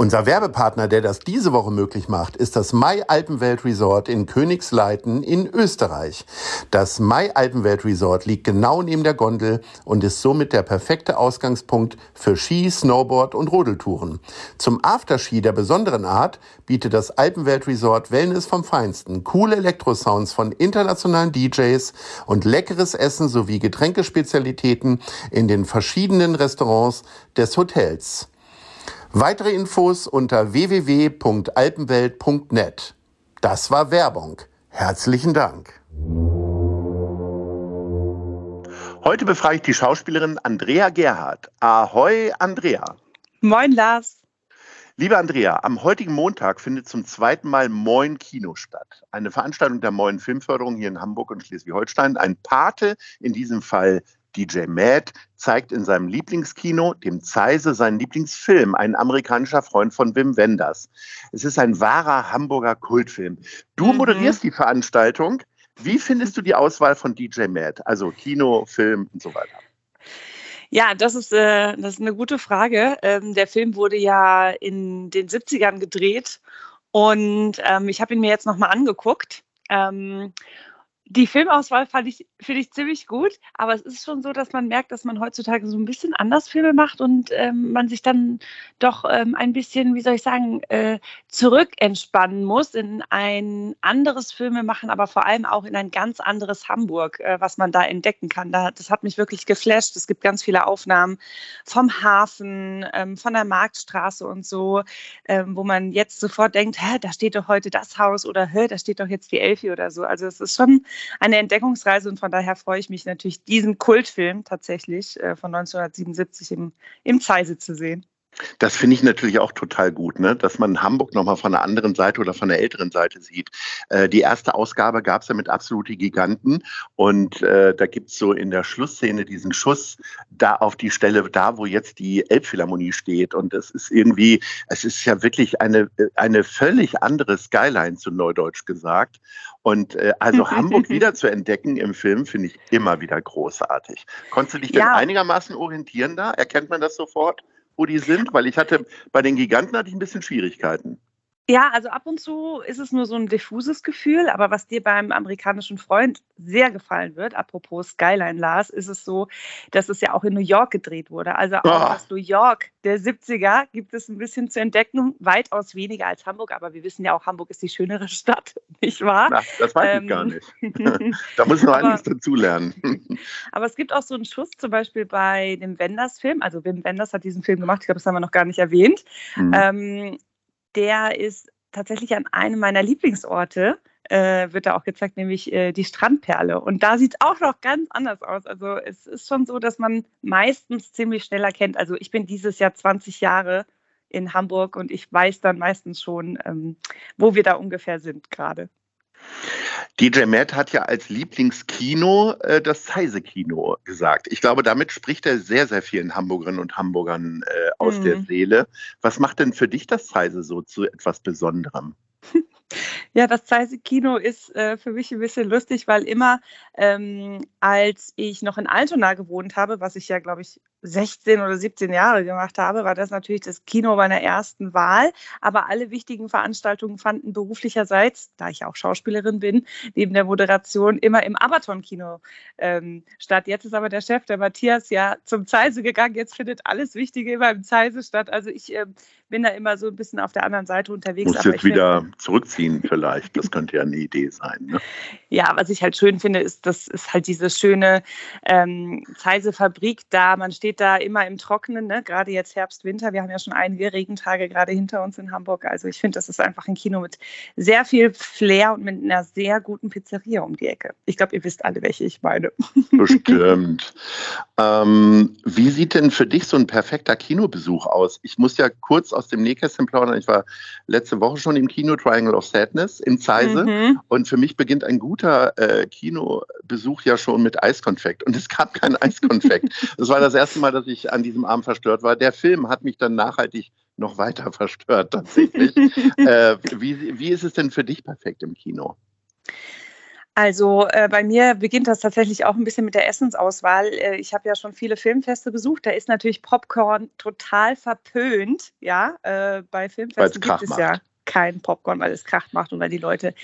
Unser Werbepartner, der das diese Woche möglich macht, ist das Mai Alpenwelt Resort in Königsleiten in Österreich. Das Mai Alpenwelt Resort liegt genau neben der Gondel und ist somit der perfekte Ausgangspunkt für Ski, Snowboard und Rodeltouren. Zum Afterski der besonderen Art bietet das Alpenwelt Resort Wellness vom Feinsten, coole Elektrosounds von internationalen DJs und leckeres Essen sowie Getränkespezialitäten in den verschiedenen Restaurants des Hotels. Weitere Infos unter www.alpenwelt.net. Das war Werbung. Herzlichen Dank. Heute befrage ich die Schauspielerin Andrea Gerhardt. Ahoi, Andrea. Moin, Lars. Liebe Andrea, am heutigen Montag findet zum zweiten Mal Moin Kino statt. Eine Veranstaltung der Moin Filmförderung hier in Hamburg und Schleswig-Holstein. Ein Pate, in diesem Fall DJ Matt zeigt in seinem Lieblingskino, dem Zeise, seinen Lieblingsfilm, ein amerikanischer Freund von Wim Wenders. Es ist ein wahrer Hamburger Kultfilm. Du mhm. moderierst die Veranstaltung. Wie findest du die Auswahl von DJ Matt? Also Kino, Film und so weiter. Ja, das ist, äh, das ist eine gute Frage. Ähm, der Film wurde ja in den 70ern gedreht und ähm, ich habe ihn mir jetzt nochmal angeguckt. Ähm, die Filmauswahl fand ich, finde ich ziemlich gut, aber es ist schon so, dass man merkt, dass man heutzutage so ein bisschen anders Filme macht und ähm, man sich dann doch ähm, ein bisschen, wie soll ich sagen, äh, zurückentspannen muss in ein anderes Filme machen, aber vor allem auch in ein ganz anderes Hamburg, äh, was man da entdecken kann. Da, das hat mich wirklich geflasht. Es gibt ganz viele Aufnahmen vom Hafen, ähm, von der Marktstraße und so, ähm, wo man jetzt sofort denkt, hä, da steht doch heute das Haus oder hä, da steht doch jetzt die Elfi oder so. Also es ist schon eine Entdeckungsreise und von daher freue ich mich natürlich, diesen Kultfilm tatsächlich äh, von 1977 im, im Zeise zu sehen. Das finde ich natürlich auch total gut, ne? dass man Hamburg nochmal von der anderen Seite oder von der älteren Seite sieht. Äh, die erste Ausgabe gab es ja mit absolute Giganten und äh, da gibt es so in der Schlussszene diesen Schuss da auf die Stelle, da wo jetzt die Elbphilharmonie steht und es ist irgendwie, es ist ja wirklich eine, eine völlig andere Skyline zu Neudeutsch gesagt und äh, also Hamburg wieder zu entdecken im Film finde ich immer wieder großartig. Konntest du dich denn einigermaßen orientieren da? Erkennt man das sofort? Wo die sind? Weil ich hatte, bei den Giganten hatte ich ein bisschen Schwierigkeiten. Ja, also ab und zu ist es nur so ein diffuses Gefühl, aber was dir beim amerikanischen Freund sehr gefallen wird, apropos Skyline Lars, ist es so, dass es ja auch in New York gedreht wurde. Also auch oh. das New York der 70er gibt es ein bisschen zu entdecken, weitaus weniger als Hamburg, aber wir wissen ja auch, Hamburg ist die schönere Stadt, nicht wahr? Na, das weiß ähm, ich gar nicht. da muss man einiges dazulernen. aber es gibt auch so einen Schuss, zum Beispiel bei dem Wenders-Film, also Wim Wenders hat diesen Film gemacht, ich glaube, das haben wir noch gar nicht erwähnt. Mhm. Ähm, der ist tatsächlich an einem meiner Lieblingsorte, äh, wird da auch gezeigt, nämlich äh, die Strandperle. Und da sieht es auch noch ganz anders aus. Also es ist schon so, dass man meistens ziemlich schnell erkennt. Also ich bin dieses Jahr 20 Jahre in Hamburg und ich weiß dann meistens schon, ähm, wo wir da ungefähr sind gerade. DJ Matt hat ja als Lieblingskino äh, das Zeise-Kino gesagt. Ich glaube, damit spricht er sehr, sehr vielen Hamburgerinnen und Hamburgern äh, aus mhm. der Seele. Was macht denn für dich das Zeise so zu etwas Besonderem? Ja, das Zeise-Kino ist äh, für mich ein bisschen lustig, weil immer, ähm, als ich noch in Altona gewohnt habe, was ich ja, glaube ich, 16 oder 17 Jahre gemacht habe, war das natürlich das Kino meiner ersten Wahl. Aber alle wichtigen Veranstaltungen fanden beruflicherseits, da ich auch Schauspielerin bin, neben der Moderation immer im Abaton-Kino ähm, statt. Jetzt ist aber der Chef, der Matthias, ja zum Zeise gegangen. Jetzt findet alles Wichtige immer im Zeise statt. Also ich äh, bin da immer so ein bisschen auf der anderen Seite unterwegs. Muss jetzt wieder find, zurückziehen vielleicht. Das könnte ja eine Idee sein. Ne? Ja, was ich halt schön finde, ist, das ist halt diese schöne ähm, Zeise-Fabrik da. Man steht steht da immer im Trockenen, ne? gerade jetzt Herbst, Winter. Wir haben ja schon einige Regentage gerade hinter uns in Hamburg. Also ich finde, das ist einfach ein Kino mit sehr viel Flair und mit einer sehr guten Pizzeria um die Ecke. Ich glaube, ihr wisst alle, welche ich meine. Bestimmt. ähm, wie sieht denn für dich so ein perfekter Kinobesuch aus? Ich muss ja kurz aus dem Nähkästchen plaudern. Ich war letzte Woche schon im Kino Triangle of Sadness in Zeise mhm. und für mich beginnt ein guter äh, Kinobesuch ja schon mit Eiskonfekt und es gab kein Eiskonfekt. das war das erste Mal, dass ich an diesem Abend verstört war. Der Film hat mich dann nachhaltig noch weiter verstört tatsächlich. äh, wie, wie ist es denn für dich perfekt im Kino? Also äh, bei mir beginnt das tatsächlich auch ein bisschen mit der Essensauswahl. Äh, ich habe ja schon viele Filmfeste besucht. Da ist natürlich Popcorn total verpönt. Ja, äh, bei Filmfesten gibt es ja kein Popcorn, weil es Kracht macht und weil die Leute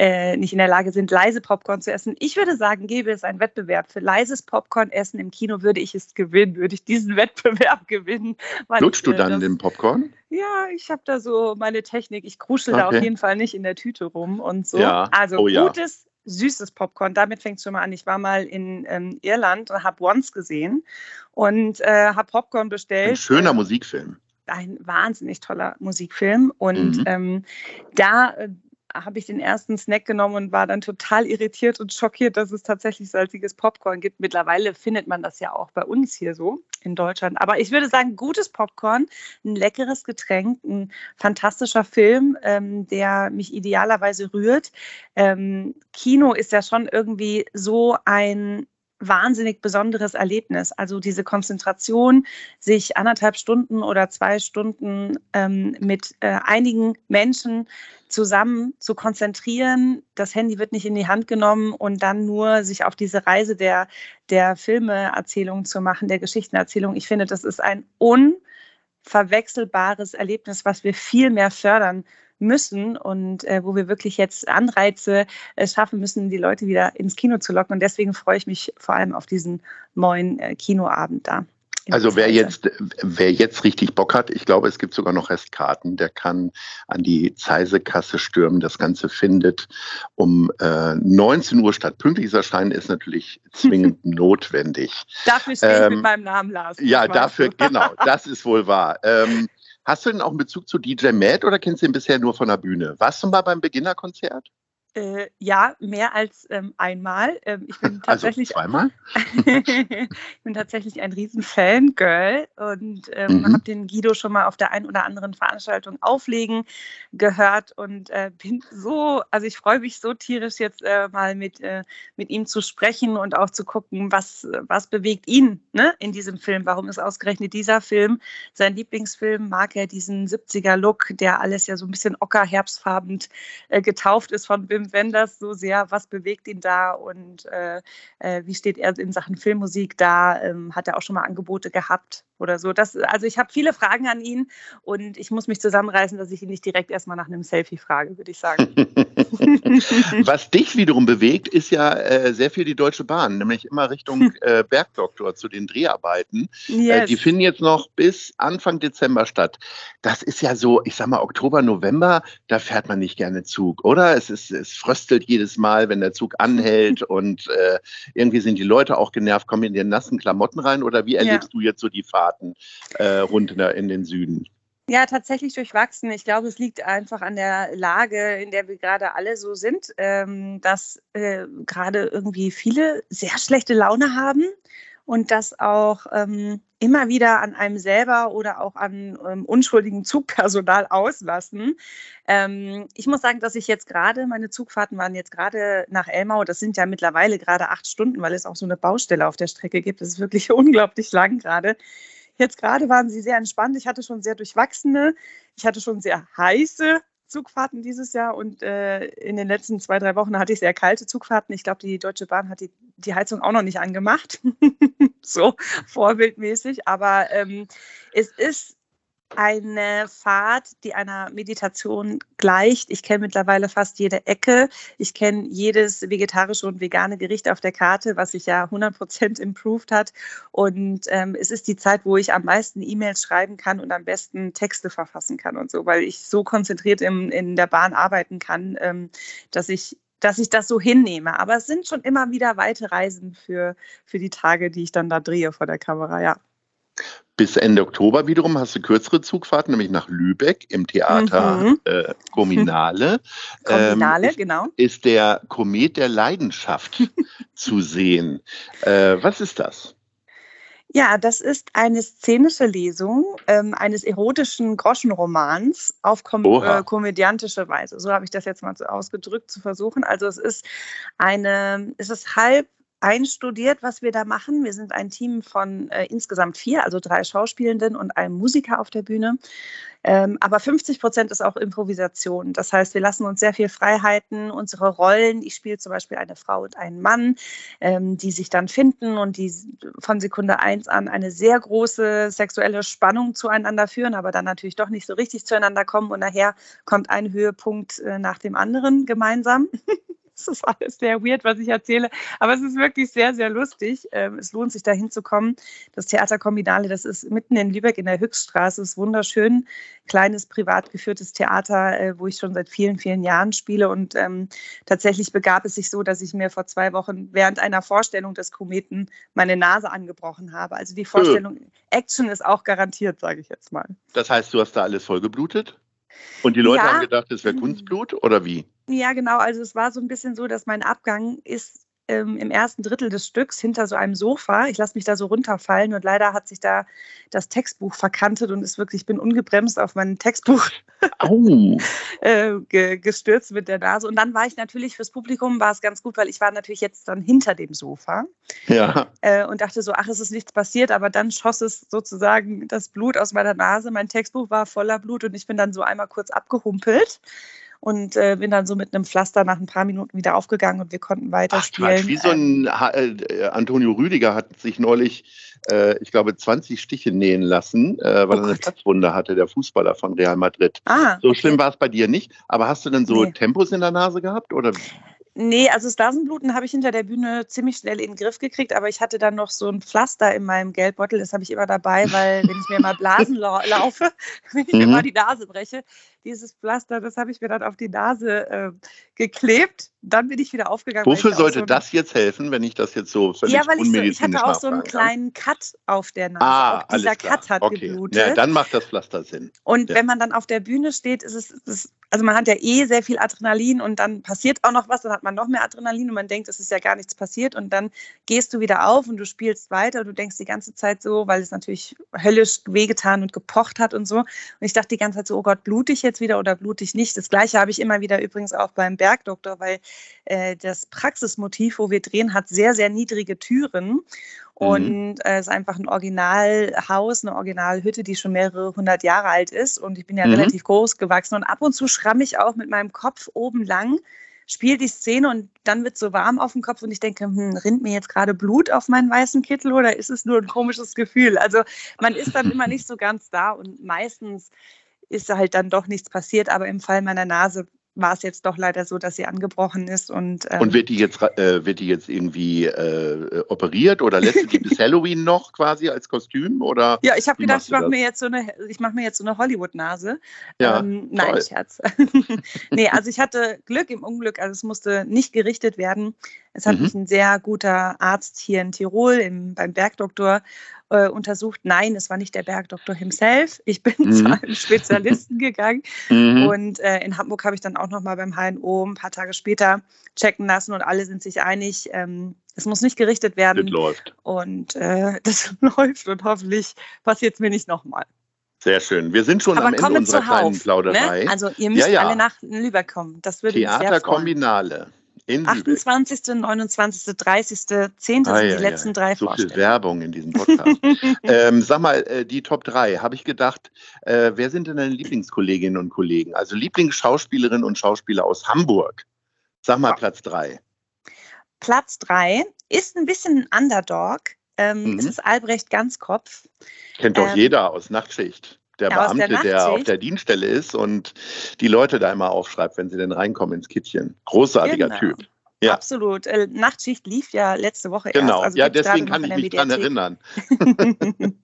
äh, nicht in der Lage sind, leise Popcorn zu essen. Ich würde sagen, gäbe es einen Wettbewerb für leises Popcorn-Essen im Kino, würde ich es gewinnen, würde ich diesen Wettbewerb gewinnen. Nutzt du dann das, den Popcorn? Ja, ich habe da so meine Technik. Ich kruschel okay. da auf jeden Fall nicht in der Tüte rum und so. Ja. Also oh, gutes, ja süßes Popcorn. Damit fängt es schon mal an. Ich war mal in ähm, Irland und habe Once gesehen und äh, habe Popcorn bestellt. Ein schöner äh, Musikfilm ein wahnsinnig toller Musikfilm. Und mhm. ähm, da äh, habe ich den ersten Snack genommen und war dann total irritiert und schockiert, dass es tatsächlich salziges Popcorn gibt. Mittlerweile findet man das ja auch bei uns hier so in Deutschland. Aber ich würde sagen, gutes Popcorn, ein leckeres Getränk, ein fantastischer Film, ähm, der mich idealerweise rührt. Ähm, Kino ist ja schon irgendwie so ein wahnsinnig besonderes Erlebnis. Also diese Konzentration, sich anderthalb Stunden oder zwei Stunden ähm, mit äh, einigen Menschen zusammen zu konzentrieren. Das Handy wird nicht in die Hand genommen und dann nur sich auf diese Reise der, der Filmeerzählung zu machen, der Geschichtenerzählung. Ich finde, das ist ein unverwechselbares Erlebnis, was wir viel mehr fördern müssen und äh, wo wir wirklich jetzt Anreize äh, schaffen müssen, die Leute wieder ins Kino zu locken. Und deswegen freue ich mich vor allem auf diesen neuen äh, Kinoabend da. Also wer jetzt, wer jetzt richtig Bock hat, ich glaube, es gibt sogar noch Restkarten, der kann an die Zeise-Kasse stürmen. Das Ganze findet um äh, 19 Uhr statt. Pünktliches Erscheinen ist natürlich zwingend notwendig. Dafür stehe ich ähm, mit meinem Namen, Lars. Ja, dafür, genau, das ist wohl wahr. Ähm, Hast du denn auch einen Bezug zu DJ Matt oder kennst du ihn bisher nur von der Bühne? Warst du mal beim Beginnerkonzert? Äh, ja, mehr als ähm, einmal. Ähm, ich bin also tatsächlich, also zweimal? ich bin tatsächlich ein riesen Fangirl und ähm, mhm. habe den Guido schon mal auf der einen oder anderen Veranstaltung auflegen gehört und äh, bin so, also ich freue mich so tierisch jetzt äh, mal mit, äh, mit ihm zu sprechen und auch zu gucken, was, was bewegt ihn ne, in diesem Film. Warum ist ausgerechnet dieser Film sein Lieblingsfilm? Mag er diesen 70er-Look, der alles ja so ein bisschen ockerherbstfarbend äh, getauft ist von Wim Wim Wenders so sehr? Was bewegt ihn da und äh, äh, wie steht er in Sachen Filmmusik da? Ähm, hat er auch schon mal Angebote gehabt oder so? Das, also ich habe viele Fragen an ihn und ich muss mich zusammenreißen, dass ich ihn nicht direkt erstmal nach einem Selfie frage, würde ich sagen. Was dich wiederum bewegt, ist ja äh, sehr viel die Deutsche Bahn, nämlich immer Richtung äh, Bergdoktor zu den Dreharbeiten. Äh, yes. die finden jetzt noch bis Anfang Dezember statt. Das ist ja so, ich sag mal, Oktober, November, da fährt man nicht gerne Zug, oder? Es, ist, es fröstelt jedes Mal, wenn der Zug anhält und äh, irgendwie sind die Leute auch genervt, kommen in ihren nassen Klamotten rein oder wie erlebst ja. du jetzt so die Fahrten äh, rund in, den Süden? Ja, tatsächlich durchwachsen. Ich glaube, es liegt einfach an der Lage, in der wir gerade alle so sind, ähm, dass äh, gerade irgendwie viele sehr schlechte Laune haben und das auch ähm, immer wieder an einem selber oder auch an ähm, unschuldigen Zugpersonal auslassen. Ähm, ich muss sagen, dass ich jetzt gerade, meine Zugfahrten waren jetzt gerade nach Elmau, das sind ja mittlerweile gerade acht Stunden, weil es auch so eine Baustelle auf der Strecke gibt. Das ist wirklich unglaublich lang gerade. Jetzt gerade waren sie sehr entspannt. Ich hatte schon sehr durchwachsene, ich hatte schon sehr heiße Zugfahrten dieses Jahr und äh, in den letzten zwei, drei Wochen hatte ich sehr kalte Zugfahrten. Ich glaube, die Deutsche Bahn hat die, die Heizung auch noch nicht angemacht, so vorbildmäßig. Aber ähm, es ist eine Fahrt, die einer Meditation gleicht. Ich kenne mittlerweile fast jede Ecke. Ich kenne jedes vegetarische und vegane Gericht auf der Karte, was sich ja 100 Prozent improved hat. Und ähm, es ist die Zeit, wo ich am meisten E-Mails schreiben kann und am besten Texte verfassen kann und so, weil ich so konzentriert im, in der Bahn arbeiten kann, ähm, dass ich dass ich das so hinnehme. Aber es sind schon immer wieder weite Reisen für, für die Tage, die ich dann da drehe vor der Kamera, ja. Bis Ende Oktober wiederum hast du kürzere Zugfahrten, nämlich nach Lübeck im Theater Mhm. äh, Ähm, ist, genau. ist der Komet der Leidenschaft zu sehen. Äh, was ist das? Ja, das ist eine szenische Lesung ähm, eines erotischen Groschenromans auf kom äh, komödiantische Weise. So habe ich das jetzt mal so ausgedrückt zu versuchen. Also es ist eine, es ist halb einstudiert, was wir da machen. Wir sind ein Team von äh, insgesamt vier, also drei Schauspielenden und einem Musiker auf der Bühne. Ähm, aber 50 Prozent ist auch Improvisation. Das heißt, wir lassen uns sehr viel Freiheiten, unsere Rollen. Ich spiele zum Beispiel eine Frau und einen Mann, ähm, die sich dann finden und die von Sekunde eins an eine sehr große sexuelle Spannung zueinander führen, aber dann natürlich doch nicht so richtig zueinander kommen und nachher kommt ein Höhepunkt äh, nach dem anderen gemeinsam. Das ist alles sehr weird, was ich erzähle. Aber es ist wirklich sehr, sehr lustig. Ähm, es lohnt sich, da hinzukommen. Das Theater Kombinale, das ist mitten in Lübeck in der Höchststraße. Es ist wunderschön. Kleines, privat geführtes Theater, äh, wo ich schon seit vielen, vielen Jahren spiele. Und ähm, tatsächlich begab es sich so, dass ich mir vor zwei Wochen während einer Vorstellung des Kometen meine Nase angebrochen habe. Also die Vorstellung, Action ist auch garantiert, sage ich jetzt mal. Das heißt, du hast da alles vollgeblutet? Und die Leute Ja. haben gedacht, es wäre Mhm. Kunstblut oder wie? Ja, genau. Also es war so ein bisschen so, dass mein Abgang ist ähm, im ersten Drittel des Stücks hinter so einem Sofa. Ich lasse mich da so runterfallen und leider hat sich da das Textbuch verkantet und ist wirklich, ich bin ungebremst auf mein Textbuch äh, ge gestürzt mit der Nase. Und dann war ich natürlich fürs Publikum, war es ganz gut, weil ich war natürlich jetzt dann hinter dem Sofa Ja. äh, und dachte so, ach, es ist nichts passiert, aber dann schoss es sozusagen das Blut aus meiner Nase. Mein Textbuch war voller Blut und ich bin dann so einmal kurz abgehumpelt und äh, bin dann so mit einem Pflaster nach ein paar Minuten wieder aufgegangen und wir konnten Ach, weiterspielen. Quatsch, wie so ein Ha- äh, Antonio Rüdiger hat sich neulich, äh, ich glaube, 20 Stiche nähen lassen, äh, weil Oh er eine. Platzwunde hatte, der Fußballer von Real Madrid. ah, So schlimm war es bei dir nicht, aber hast du denn so Nee. Tempos in der Nase gehabt? Oder? Nee, also das Nasenbluten habe ich hinter der Bühne ziemlich schnell in den Griff gekriegt, aber ich hatte dann noch so ein Pflaster in meinem Geldbeutel, das habe ich immer dabei, weil wenn ich mir mal Blasen lau laufe, wenn ich mir Mhm. mal die Nase breche, dieses Pflaster, das habe ich mir dann auf die Nase äh, geklebt, dann bin ich wieder aufgegangen. Wofür ich sollte so das jetzt helfen, wenn ich das jetzt so völlig Ja, weil ich, so, ich hatte auch so einen kleinen Cut auf der Nase. Ah, auch dieser klar. Cut hat okay. geblutet. Ja, dann macht das Pflaster Sinn. Und Ja. wenn man dann auf der Bühne steht, ist es, ist es, also man hat ja eh sehr viel Adrenalin und dann passiert auch noch was, dann hat man noch mehr Adrenalin und man denkt, es ist ja gar nichts passiert und dann gehst du wieder auf und du spielst weiter und du denkst die ganze Zeit so, weil es natürlich höllisch wehgetan und gepocht hat und so. Und ich dachte die ganze Zeit so, oh Gott, blutig jetzt wieder oder blutig nicht. Das gleiche habe ich immer wieder übrigens auch beim Bergdoktor, weil äh, das Praxismotiv, wo wir drehen, hat sehr, sehr niedrige Türen. Und äh, es ist einfach ein Originalhaus, eine Originalhütte, die schon mehrere hundert Jahre alt ist. Und ich bin ja Mhm. relativ groß gewachsen. Und ab und zu schramme ich auch mit meinem Kopf oben lang, spiele die Szene und dann wird es so warm auf dem Kopf und ich denke, hm, rinnt mir jetzt gerade Blut auf meinen weißen Kittel oder ist es nur ein komisches Gefühl? Also man ist dann immer nicht so ganz da und meistens ist halt dann doch nichts passiert. Aber im Fall meiner Nase war es jetzt doch leider so, dass sie angebrochen ist. Und, ähm, Und wird die jetzt, äh, wird die jetzt irgendwie äh, operiert oder lässt die bis Halloween noch quasi als Kostüm? Oder? Ja, ich habe gedacht, ich mache mir jetzt so eine, ich mache mir jetzt so eine Hollywood-Nase. Ja, ähm, nein. Scherz. nee, also ich hatte Glück im Unglück, also es musste nicht gerichtet werden. Es hat Mhm. mich ein sehr guter Arzt hier in Tirol im, beim Bergdoktor äh, untersucht. Nein, es war nicht der Bergdoktor himself. Ich bin Mhm. zu einem Spezialisten gegangen. Mhm. Und äh, in Hamburg habe ich dann auch nochmal beim HNO ein paar Tage später checken lassen und alle sind sich einig, ähm, es muss nicht gerichtet Das werden. läuft. Und äh, das läuft und hoffentlich passiert es mir nicht nochmal. Sehr schön. Wir sind schon Aber am Ende unserer kleinen zuhauf. Plauderei. Ne? Also ihr müsst Ja, ja. alle nach Lübeck kommen. Das würde mich sehr Theater freuen. Kombinale in Lübeck. 28., 29., 30., 10. Ah, sind ja, die letzten ja. drei So viel Vorstellungen. Werbung in diesem Podcast. ähm, sag mal, äh, die Top 3, habe ich gedacht, äh, wer sind denn deine Lieblingskolleginnen und Kollegen? Also Lieblingsschauspielerinnen und Schauspieler aus Hamburg. Sag mal Platz 3. Platz 3 ist ein bisschen ein Underdog. Ähm, Mhm. Es ist Albrecht Ganzkopf. Kennt doch Ähm, jeder aus Nachtschicht. Der ja, aus der Beamte, der, auf der Dienststelle ist und die Leute da immer aufschreibt, wenn sie denn reinkommen ins Kittchen. Großartiger Genau. Typ. Ja. Absolut. Äh, Nachtschicht lief ja letzte Woche Genau, erst. Also ja, deswegen kann ich mich Mediathek. erinnern.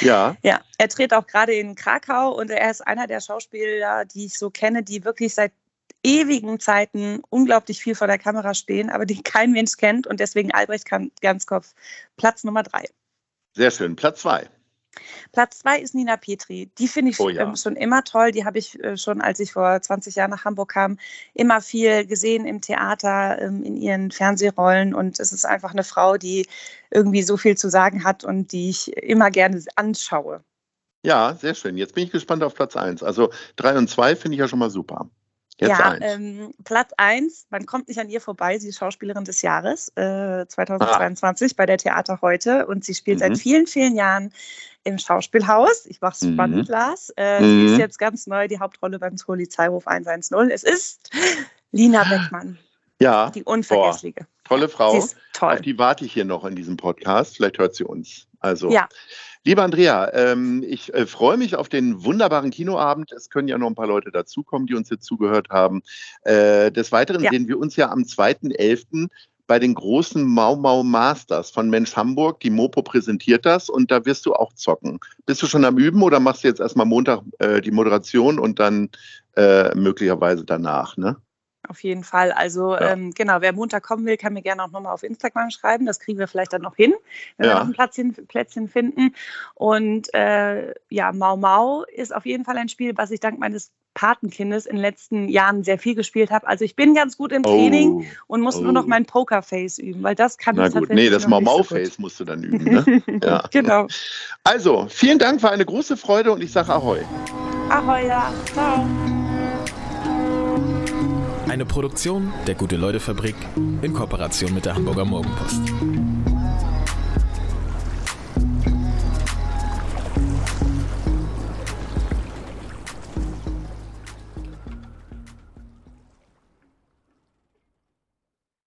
ja, Ja, er dreht auch gerade in Krakau und er ist einer der Schauspieler, die ich so kenne, die wirklich seit ewigen Zeiten unglaublich viel vor der Kamera stehen, aber die kein Mensch kennt und deswegen Albrecht Ganzkopf Platz Nummer drei. sehr schön. Platz 2. Platz zwei ist Nina Petri. Die finde ich Oh ja. ähm, schon immer toll. Die habe ich äh, schon, als ich vor 20 Jahren nach Hamburg kam, immer viel gesehen im Theater, ähm, in ihren Fernsehrollen. Und es ist einfach eine Frau, die irgendwie so viel zu sagen hat und die ich immer gerne anschaue. Ja, sehr schön. Jetzt bin ich gespannt auf Platz 1. Also 3 und 2 finde ich ja schon mal super. Jetzt ja, eins. ähm, Platz 1, man kommt nicht an ihr vorbei, sie ist Schauspielerin des Jahres äh, 2022 bei der Theater heute und sie spielt Ah. Mhm. seit vielen, vielen Jahren im Schauspielhaus. Ich mach's Mhm. spannend, Lars. Äh, Mhm. Sie ist jetzt ganz neu die Hauptrolle beim Polizeiruf 110. Es ist Lina Beckmann, ja, die Unvergessliche. tolle Frau. Toll. Auf die warte ich hier noch in diesem Podcast. Vielleicht hört sie uns. Also, Ja. liebe Andrea, ähm, ich äh, freue mich auf den wunderbaren Kinoabend. Es können ja noch ein paar Leute dazukommen, die uns jetzt zugehört haben. Äh, des Weiteren Ja. sehen wir uns ja am 2.11. bei den großen Mau Mau Masters von Mensch Hamburg. Die Mopo präsentiert das und da wirst du auch zocken. Bist du schon am Üben oder machst du jetzt erstmal Montag äh, die Moderation und dann äh, möglicherweise danach, ne? Auf jeden Fall. Also Ja. ähm, genau, wer Montag kommen will, kann mir gerne auch nochmal auf Instagram schreiben. Das kriegen wir vielleicht dann noch hin, wenn Ja. wir noch ein Plätzchen, Plätzchen finden. Und äh, ja, Mau Mau ist auf jeden Fall ein Spiel, was ich dank meines Patenkindes in den letzten Jahren sehr viel gespielt habe. Also ich bin ganz gut im Training Oh, und muss oh. nur noch mein Pokerface üben, weil das kann na ich gut. tatsächlich Nee, das noch Mau nicht so musst du dann üben, ne? Ja. Genau. Also, vielen Dank, war eine große Freude und ich sage Ahoi. Ahoi, ja. Ciao. Eine Produktion der Gute-Leute-Fabrik in Kooperation mit der Hamburger Morgenpost.